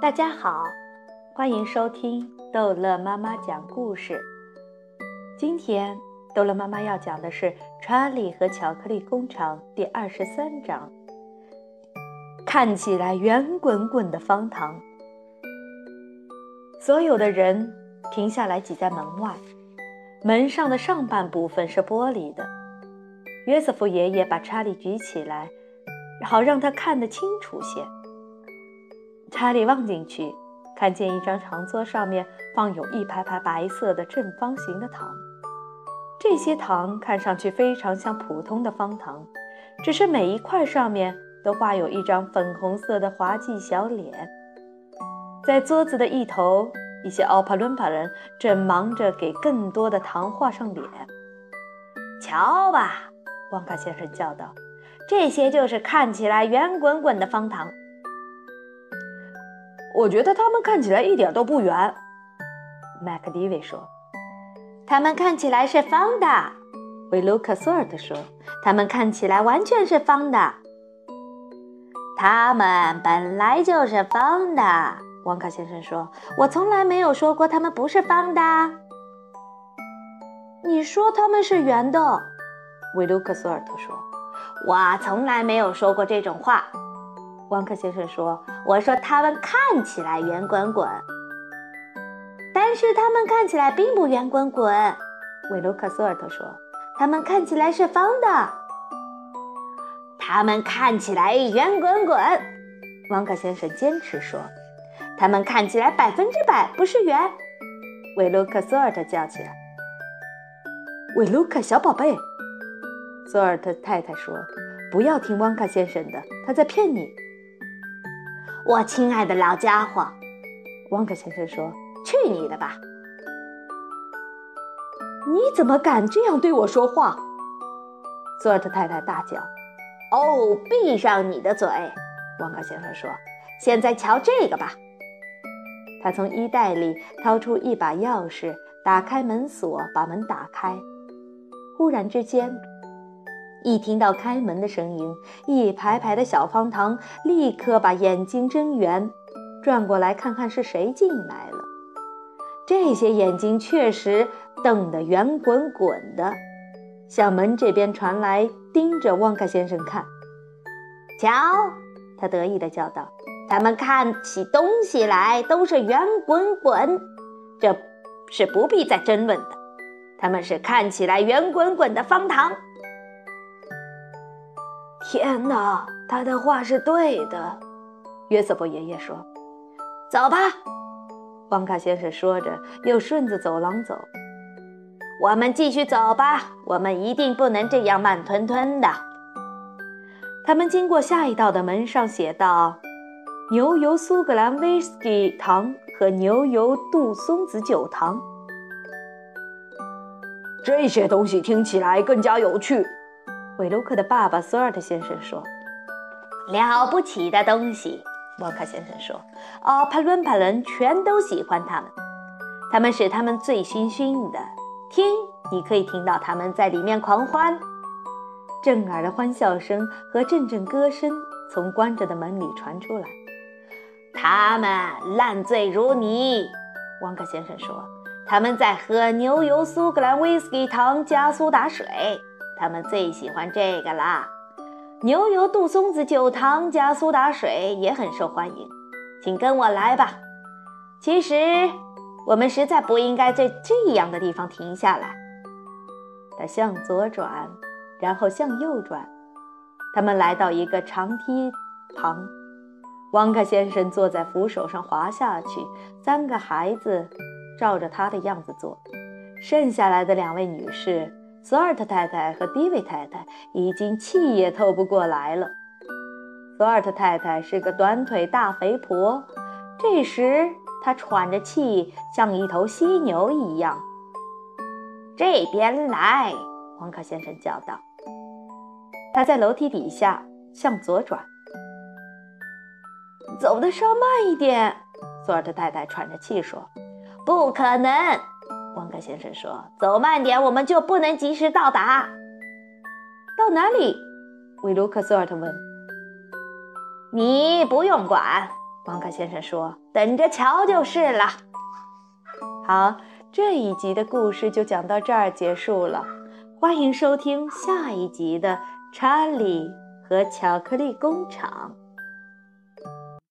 大家好，欢迎收听逗乐妈妈讲故事。今天逗乐妈妈要讲的是《查理和巧克力工厂》第二十三章。看起来圆滚滚的方糖。所有的人停下来，挤在门外。门上的上半部分是玻璃的。约瑟夫爷爷把查理举起来，好让他看得清楚些。查理望进去，看见一张长桌，上面放有一排排白色的正方形的糖。这些糖看上去非常像普通的方糖，只是每一块上面都画有一张粉红色的滑稽小脸。在桌子的一头，一些奥帕伦巴人正忙着给更多的糖画上脸。瞧吧，旺卡先生叫道：“这些就是看起来圆滚滚的方糖。”我觉得它们看起来一点都不圆，麦克迪维说。它们看起来是方的，维卢克索尔特说。它们看起来完全是方的。它们本来就是方的，旺卡先生说。我从来没有说过它们不是方的。你说它们是圆的，维卢克索尔特说。我从来没有说过这种话。汪克先生说：“我说它们看起来圆滚滚，但是它们看起来并不圆滚滚。”维卢克索尔特说：“它们看起来是方的。”它们看起来圆滚滚，汪克先生坚持说：“它们看起来百分之百不是圆。”维卢克索尔特叫起来：“维卢克小宝贝！”索尔特太太说：“不要听汪克先生的，他在骗你。”我亲爱的老家伙，旺克先生说：“去你的吧！你怎么敢这样对我说话？”索尔特太太大叫。“哦，闭上你的嘴！”旺克先生说。“现在瞧这个吧。”他从衣袋里掏出一把钥匙，打开门锁，把门打开。忽然之间。一听到开门的声音，一排排的小方糖立刻把眼睛睁圆，转过来看看是谁进来了。这些眼睛确实瞪得圆滚滚的，向门这边传来，盯着旺卡先生看。瞧，他得意地叫道：“他们看起东西来都是圆滚滚，这是不必再争论的。他们是看起来圆滚滚的方糖。”天哪，他的话是对的，约瑟夫爷爷说：“走吧。”旺卡先生说着，又顺着走廊走。“我们继续走吧，我们一定不能这样慢吞吞的。”他们经过下一道的门，上写道：“牛油苏格兰威士忌糖和牛油杜松子酒糖。”这些东西听起来更加有趣。韦卢克的爸爸索尔特先生说：“了不起的东西。”沃克先生说：“哦，帕伦帕人全都喜欢他们，他们使他们醉醺醺的。听，你可以听到他们在里面狂欢，震耳的欢笑声和阵阵歌声从关着的门里传出来。他们烂醉如泥。”旺克先生说：“他们在喝牛油苏格兰威士忌糖加苏打水。”他们最喜欢这个啦，牛油杜松子酒糖加苏打水也很受欢迎，请跟我来吧。其实我们实在不应该在这样的地方停下来。他向左转，然后向右转，他们来到一个长梯旁。旺卡先生坐在扶手上滑下去，三个孩子照着他的样子做，剩下来的两位女士。索尔特太太和迪维太太已经气也透不过来了。索尔特太太是个短腿大肥婆，这时她喘着气，像一头犀牛一样。这边来，黄卡先生叫道。他在楼梯底下向左转，走的稍慢一点。索尔特太太喘着气说：“不可能。”旺格先生说：“走慢点，我们就不能及时到达。”到哪里？维卢克索尔特问。“你不用管。”旺卡先生说：“等着瞧就是了。”好，这一集的故事就讲到这儿结束了。欢迎收听下一集的《查理和巧克力工厂》。